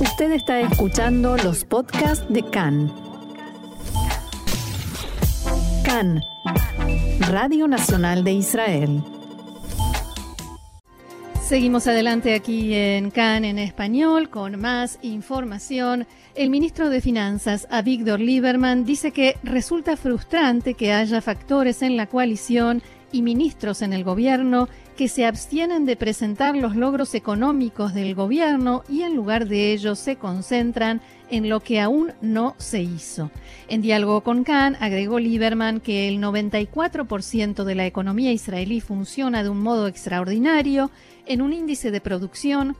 Usted está escuchando los podcasts de CAN. CAN, Radio Nacional de Israel. Seguimos adelante aquí en CAN en español con más información. El ministro de Finanzas, Avigdor Lieberman, dice que resulta frustrante que haya factores en la coalición y ministros en el gobierno que se abstienen de presentar los logros económicos del gobierno y en lugar de ello se concentran en lo que aún no se hizo. En diálogo con Khan, agregó Lieberman que el 94% de la economía israelí funciona de un modo extraordinario en un índice de producción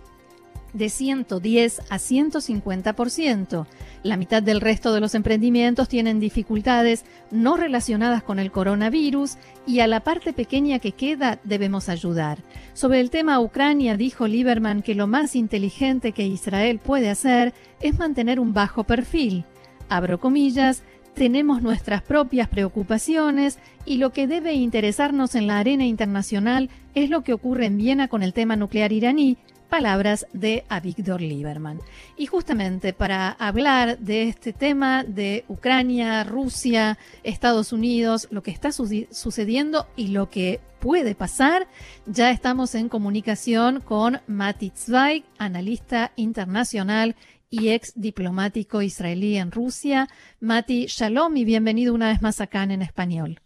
de 110 a 150%. La mitad del resto de los emprendimientos tienen dificultades no relacionadas con el coronavirus y a la parte pequeña que queda debemos ayudar. Sobre el tema Ucrania dijo Lieberman que lo más inteligente que Israel puede hacer es mantener un bajo perfil. Abro comillas, tenemos nuestras propias preocupaciones y lo que debe interesarnos en la arena internacional es lo que ocurre en Viena con el tema nuclear iraní, palabras de Avigdor Lieberman. Y justamente para hablar de este tema de Ucrania, Rusia, Estados Unidos, lo que está sucediendo y lo que puede pasar, ya estamos en comunicación con Mati Zweig, analista internacional y ex diplomático israelí en Rusia. Mati, shalom y bienvenido una vez más acá en español.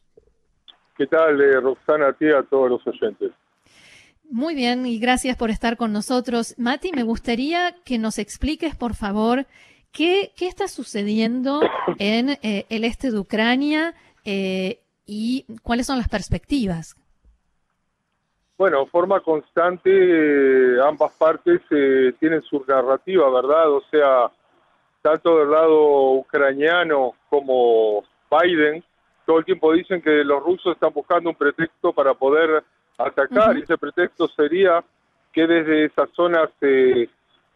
¿Qué tal, eh, Roxana, a ti a todos los oyentes? Muy bien, y gracias por estar con nosotros. Mati, me gustaría que nos expliques, por favor, qué, qué está sucediendo en eh, el este de Ucrania eh, y cuáles son las perspectivas. Bueno, forma constante, eh, ambas partes tienen su narrativa, ¿verdad? O sea, tanto del lado ucraniano como Biden, todo el tiempo dicen que los rusos están buscando un pretexto para poder atacar, y ese pretexto sería que desde esas zonas eh,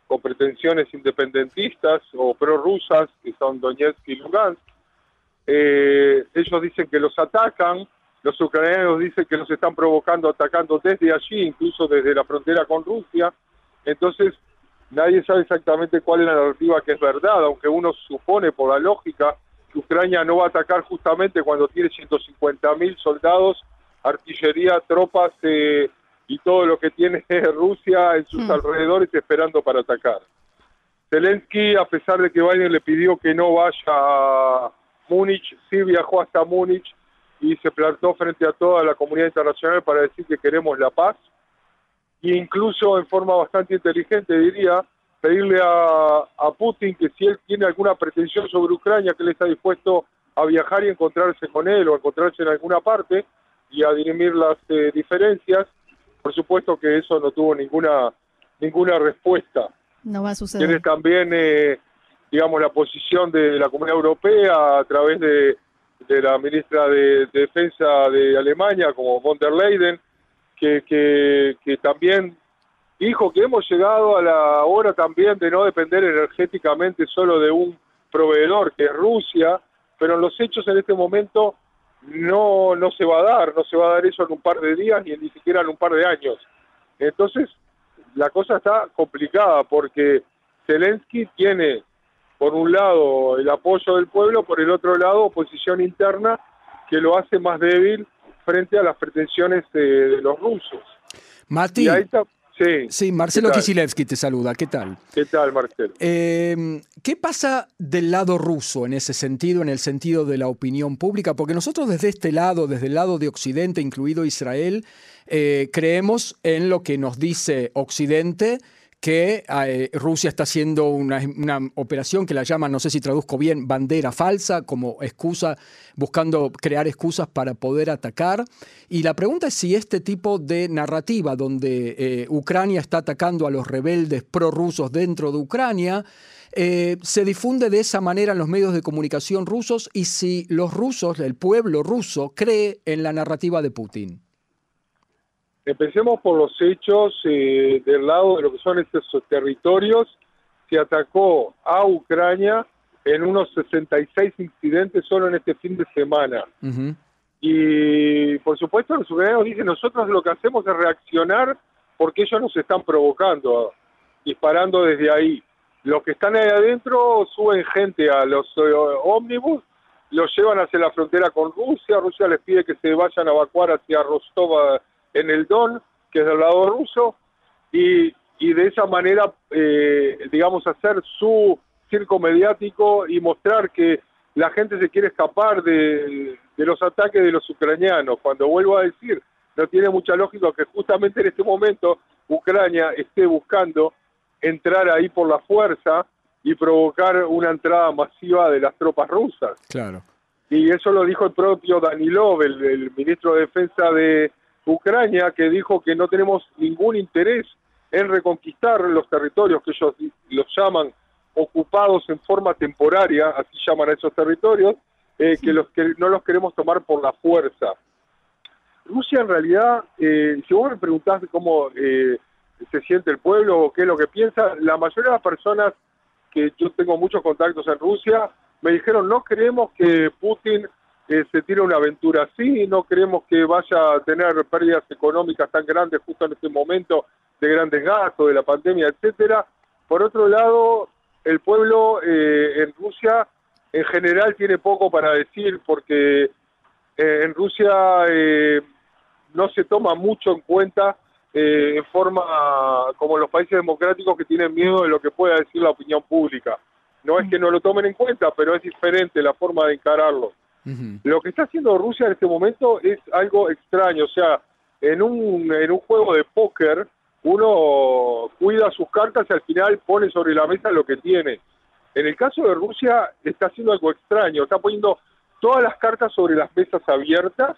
con pretensiones independentistas o prorrusas, que son Donetsk y Lugansk, eh, ellos dicen que los atacan, los ucranianos dicen que los están provocando, atacando desde allí, incluso desde la frontera con Rusia, entonces nadie sabe exactamente cuál es la narrativa que es verdad, aunque uno supone por la lógica que Ucrania no va a atacar justamente cuando tiene 150 mil soldados artillería, tropas eh, y todo lo que tiene Rusia en sus hmm. alrededores esperando para atacar. Zelensky, a pesar de que Biden le pidió que no vaya a Múnich, sí viajó hasta Múnich y se plantó frente a toda la comunidad internacional para decir que queremos la paz e incluso en forma bastante inteligente diría pedirle a, a Putin que si él tiene alguna pretensión sobre Ucrania que él está dispuesto a viajar y encontrarse con él o encontrarse en alguna parte y a dirimir las eh, diferencias. Por supuesto que eso no tuvo ninguna ninguna respuesta. No va a suceder. Tiene también, eh, digamos, la posición de la Comunidad Europea a través de, de la ministra de, Defensa de Alemania, como von der Leyen, que, que, que también dijo que hemos llegado a la hora también de no depender energéticamente solo de un proveedor, que es Rusia, pero en los hechos en este momento no, no se va a dar, no se va a dar eso en un par de días ni ni siquiera en un par de años. Entonces, la cosa está complicada porque Zelensky tiene, por un lado, el apoyo del pueblo, por el otro lado, oposición interna que lo hace más débil frente a las pretensiones de, los rusos. Mati, y ahí está, Sí, Marcelo Kisilevsky te saluda. ¿Qué tal? ¿Qué tal, Marcelo? Em, ¿Qué pasa del lado ruso en ese sentido, en el sentido de la opinión pública? Porque nosotros desde este lado, desde el lado de Occidente, incluido Israel, eh, creemos en lo que nos dice Occidente que eh, Rusia está haciendo una, operación que la llaman, no sé si traduzco bien, bandera falsa, como excusa, buscando crear excusas para poder atacar. Y la pregunta es si este tipo de narrativa, donde eh, Ucrania está atacando a los rebeldes prorrusos dentro de Ucrania, eh, se difunde de esa manera en los medios de comunicación rusos y si los rusos, el pueblo ruso, cree en la narrativa de Putin. Empecemos por los hechos eh, del lado de lo que son estos territorios. Se atacó a Ucrania en unos 66 incidentes solo en este fin de semana. Y por supuesto los ucranianos dicen, nosotros lo que hacemos es reaccionar porque ellos nos están provocando, disparando desde ahí. los que están ahí adentro suben gente a los eh, ómnibus, los llevan hacia la frontera con Rusia, Rusia les pide que se vayan a evacuar hacia Rostov en el Don, que es del lado ruso, y, y de esa manera, eh, digamos, hacer su circo mediático y mostrar que la gente se quiere escapar de, de los ataques de los ucranianos. Cuando vuelvo a decir, no tiene mucha lógica que justamente en este momento Ucrania esté buscando entrar ahí por la fuerza y provocar una entrada masiva de las tropas rusas. Claro. Y eso lo dijo el propio Danilov, el, el ministro de Defensa de Ucrania, que dijo que no tenemos ningún interés en reconquistar los territorios que ellos los llaman ocupados en forma temporaria, así llaman a esos territorios, eh, que, los que no los queremos tomar por la fuerza. Rusia en realidad, eh, si vos me preguntás cómo eh, se siente el pueblo o qué es lo que piensa, la mayoría de las personas que yo tengo muchos contactos en Rusia me dijeron no queremos que Putin eh, se tire una aventura así, no queremos que vaya a tener pérdidas económicas tan grandes justo en este momento de grandes gastos, de la pandemia, etcétera. Por otro lado, el pueblo eh, en Rusia en general tiene poco para decir porque eh, en Rusia eh, no se toma mucho en cuenta eh, en forma como los países democráticos que tienen miedo de lo que pueda decir la opinión pública. No es que no lo tomen en cuenta, pero es diferente la forma de encararlo. Lo que está haciendo Rusia en este momento es algo extraño, o sea, en un, en un juego de póker uno cuida sus cartas y al final pone sobre la mesa lo que tiene. En el caso de Rusia está haciendo algo extraño, está poniendo todas las cartas sobre las mesas abiertas,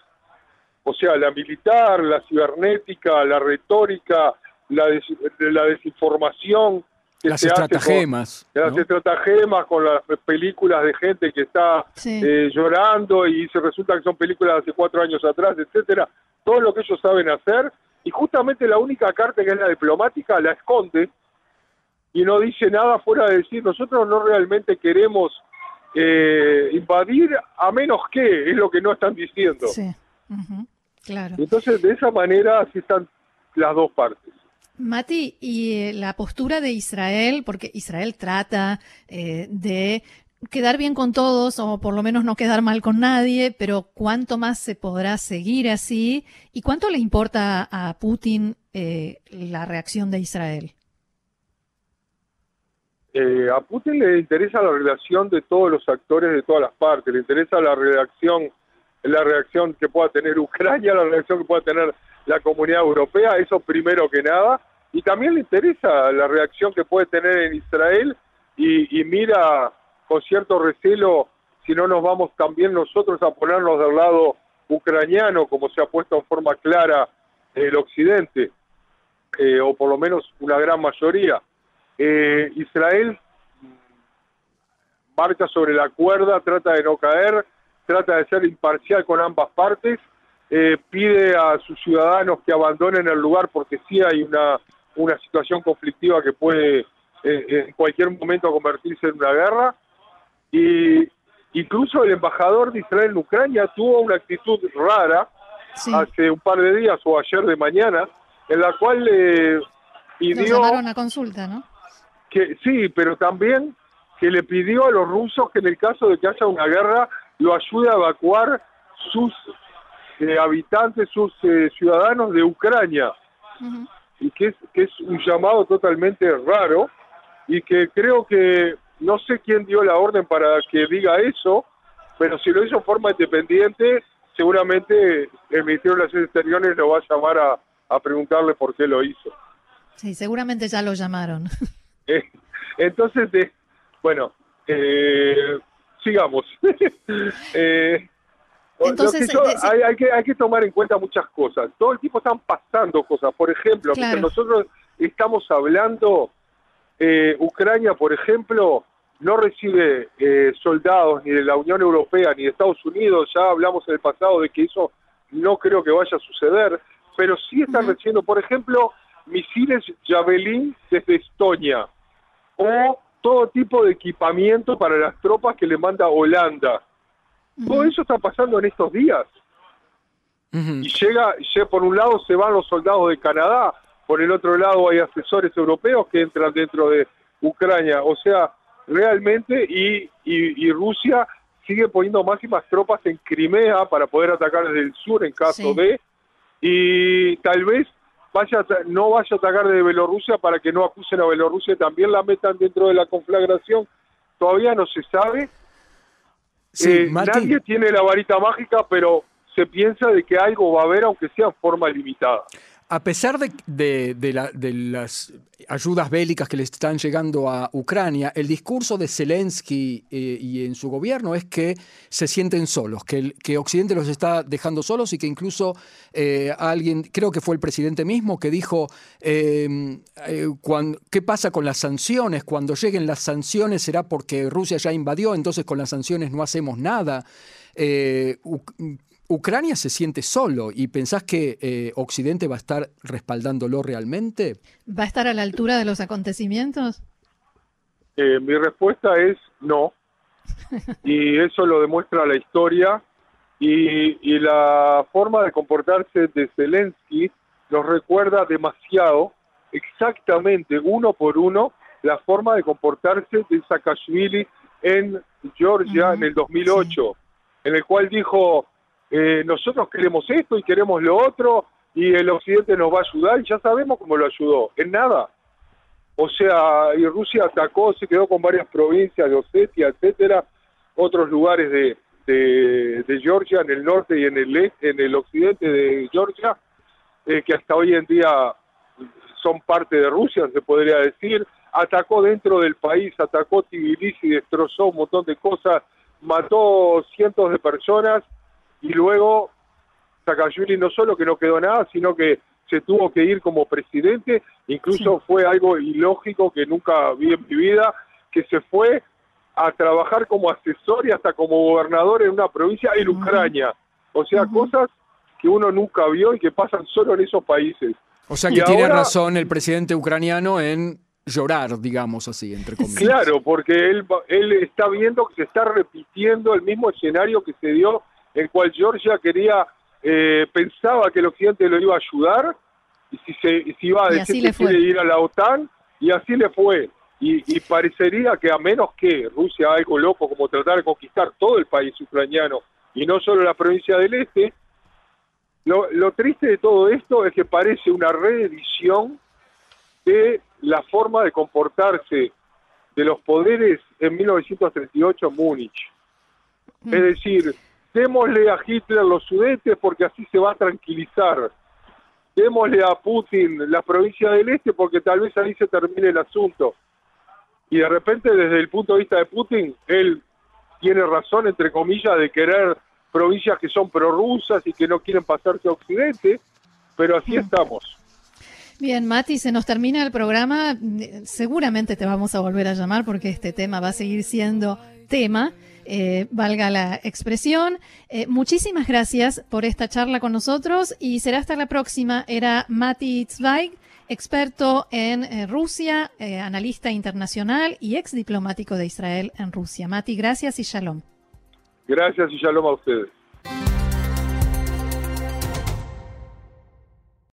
o sea, la militar, la cibernética, la retórica, la, des- la desinformación. Que Las se hace con- estratagemas. las estratagemas con las películas de gente que está Sí. eh, llorando y se resulta que son películas de hace cuatro años atrás, etcétera, todo lo que ellos saben hacer y justamente la única carta que es la diplomática la esconde y no dice nada fuera de decir nosotros no realmente queremos eh, invadir a menos que es lo que no están diciendo. Sí. Claro. Entonces de esa manera así están las dos partes. Mati, y eh, la postura de Israel, porque Israel trata eh, de quedar bien con todos o por lo menos no quedar mal con nadie, pero ¿cuánto más se podrá seguir así? ¿Y cuánto le importa a Putin eh, la reacción de Israel? Eh, a Putin le interesa la relación de todos los actores de todas las partes, le interesa la reacción, la reacción que pueda tener Ucrania, la reacción que pueda tener la comunidad europea, eso primero que nada, y también le interesa la reacción que puede tener en Israel y, y mira con cierto recelo si no nos vamos también nosotros a ponernos del lado ucraniano, como se ha puesto en forma clara el occidente, eh, o por lo menos una gran mayoría. Eh, Israel marcha sobre la cuerda, trata de no caer, trata de ser imparcial con ambas partes, eh, pide a sus ciudadanos que abandonen el lugar porque sí hay una, una situación conflictiva que puede eh, en cualquier momento convertirse en una guerra. Y incluso el embajador de Israel en Ucrania tuvo una actitud rara Sí, hace un par de días o ayer de mañana, en la cual le lo pidió llamaron a consulta, ¿no? que sí, pero también que le pidió a los rusos que en el caso de que haya una guerra lo ayude a evacuar sus eh, habitantes, sus eh, ciudadanos de Ucrania, y que es, que es un llamado totalmente raro y que creo que no sé quién dio la orden para que diga eso, pero si lo hizo en forma independiente, seguramente el Ministerio de Relaciones Exteriores lo va a llamar a, a preguntarle por qué lo hizo. Sí, seguramente ya lo llamaron. Eh, entonces, eh, bueno, eh, sigamos. Eh, Entonces, yo- hay, hay que, hay que tomar en cuenta muchas cosas. Todo el tiempo están pasando cosas. Por ejemplo, Claro. mientras nosotros estamos hablando, eh, Ucrania, por ejemplo, no recibe eh, soldados ni de la Unión Europea ni de Estados Unidos. Ya hablamos en el pasado de que eso no creo que vaya a suceder, pero sí están recibiendo, por ejemplo, misiles Javelin desde Estonia o todo tipo de equipamiento para las tropas que le manda Holanda. Todo eso está pasando en estos días. Y llega, llega, por un lado se van los soldados de Canadá, por el otro lado hay asesores europeos que entran dentro de, Ucrania. O sea, realmente, y, y, Rusia sigue poniendo máximas tropas en Crimea para poder atacar desde el sur en caso de, y tal vez vaya no vaya a atacar de Bielorrusia para que no acusen a Bielorrusia, también la metan dentro de la conflagración. Todavía no se sabe. Eh, nadie tiene la varita mágica, pero se piensa de que algo va a haber, aunque sea en forma limitada a pesar de, las ayudas bélicas que le están llegando a Ucrania, el discurso de Zelensky eh, y en su gobierno es que se sienten solos, que, que Occidente los está dejando solos y que incluso eh, alguien, creo que fue el presidente mismo, que dijo, em, eh, ¿qué pasa con las sanciones? Cuando lleguen las sanciones será porque Rusia ya invadió, entonces con las sanciones no hacemos nada. Ucrania se siente solo y pensás que eh, Occidente va a estar respaldándolo realmente? ¿Va a estar a la altura de los acontecimientos? Eh, mi respuesta es no. y eso lo demuestra la historia y, y, la forma de comportarse de Zelensky nos recuerda demasiado, exactamente uno por uno, la forma de comportarse de Saakashvili en Georgia en el 2008, en el cual dijo, eh, nosotros queremos esto y queremos lo otro y el occidente nos va a ayudar y ya sabemos cómo lo ayudó, en nada. O sea, y Rusia atacó, se quedó con varias provincias de Osetia, etcétera, otros lugares de, de, Georgia, en el norte y en el este, en el occidente de Georgia, eh, que hasta hoy en día son parte de Rusia, se podría decir. Atacó dentro del país, atacó Tbilisi, destrozó un montón de cosas, mató cientos de personas y luego Saakashvili no solo que no quedó nada, sino que se tuvo que ir como presidente, incluso fue algo ilógico que nunca vi en mi vida, que se fue a trabajar como asesor y hasta como gobernador en una provincia en Ucrania. O sea, cosas que uno nunca vio y que pasan solo en esos países. O sea que tiene razón el presidente ucraniano en llorar, digamos así, entre comillas. Claro, porque él, él está viendo que se está repitiendo el mismo escenario que se dio en cual Georgia quería, eh, pensaba que el occidente lo iba a ayudar y si, se, si iba a decir que quiere ir a la OTAN, y así le fue. Y, parecería que a menos que Rusia haga algo loco como tratar de conquistar todo el país ucraniano y no solo la provincia del este, lo, lo triste de todo esto es que parece una reedición de la forma de comportarse de los poderes en 1938 en Múnich. Es mm. decir, démosle a Hitler los sudetes porque así se va a tranquilizar. Démosle a Putin la provincia del este porque tal vez ahí se termine el asunto. Y de repente, desde el punto de vista de Putin, él tiene razón, entre comillas, de querer provincias que son prorrusas y que no quieren pasarse a Occidente, pero así estamos. Bien, Mati, se nos termina el programa. Seguramente te vamos a volver a llamar porque este tema va a seguir siendo tema. Eh, valga la expresión. Eh, muchísimas gracias por esta charla con nosotros y será hasta la próxima. Era Mati Zweig, experto en eh, Rusia, analista internacional y ex diplomático de Israel en Rusia. Mati, gracias y shalom. Gracias y shalom a ustedes.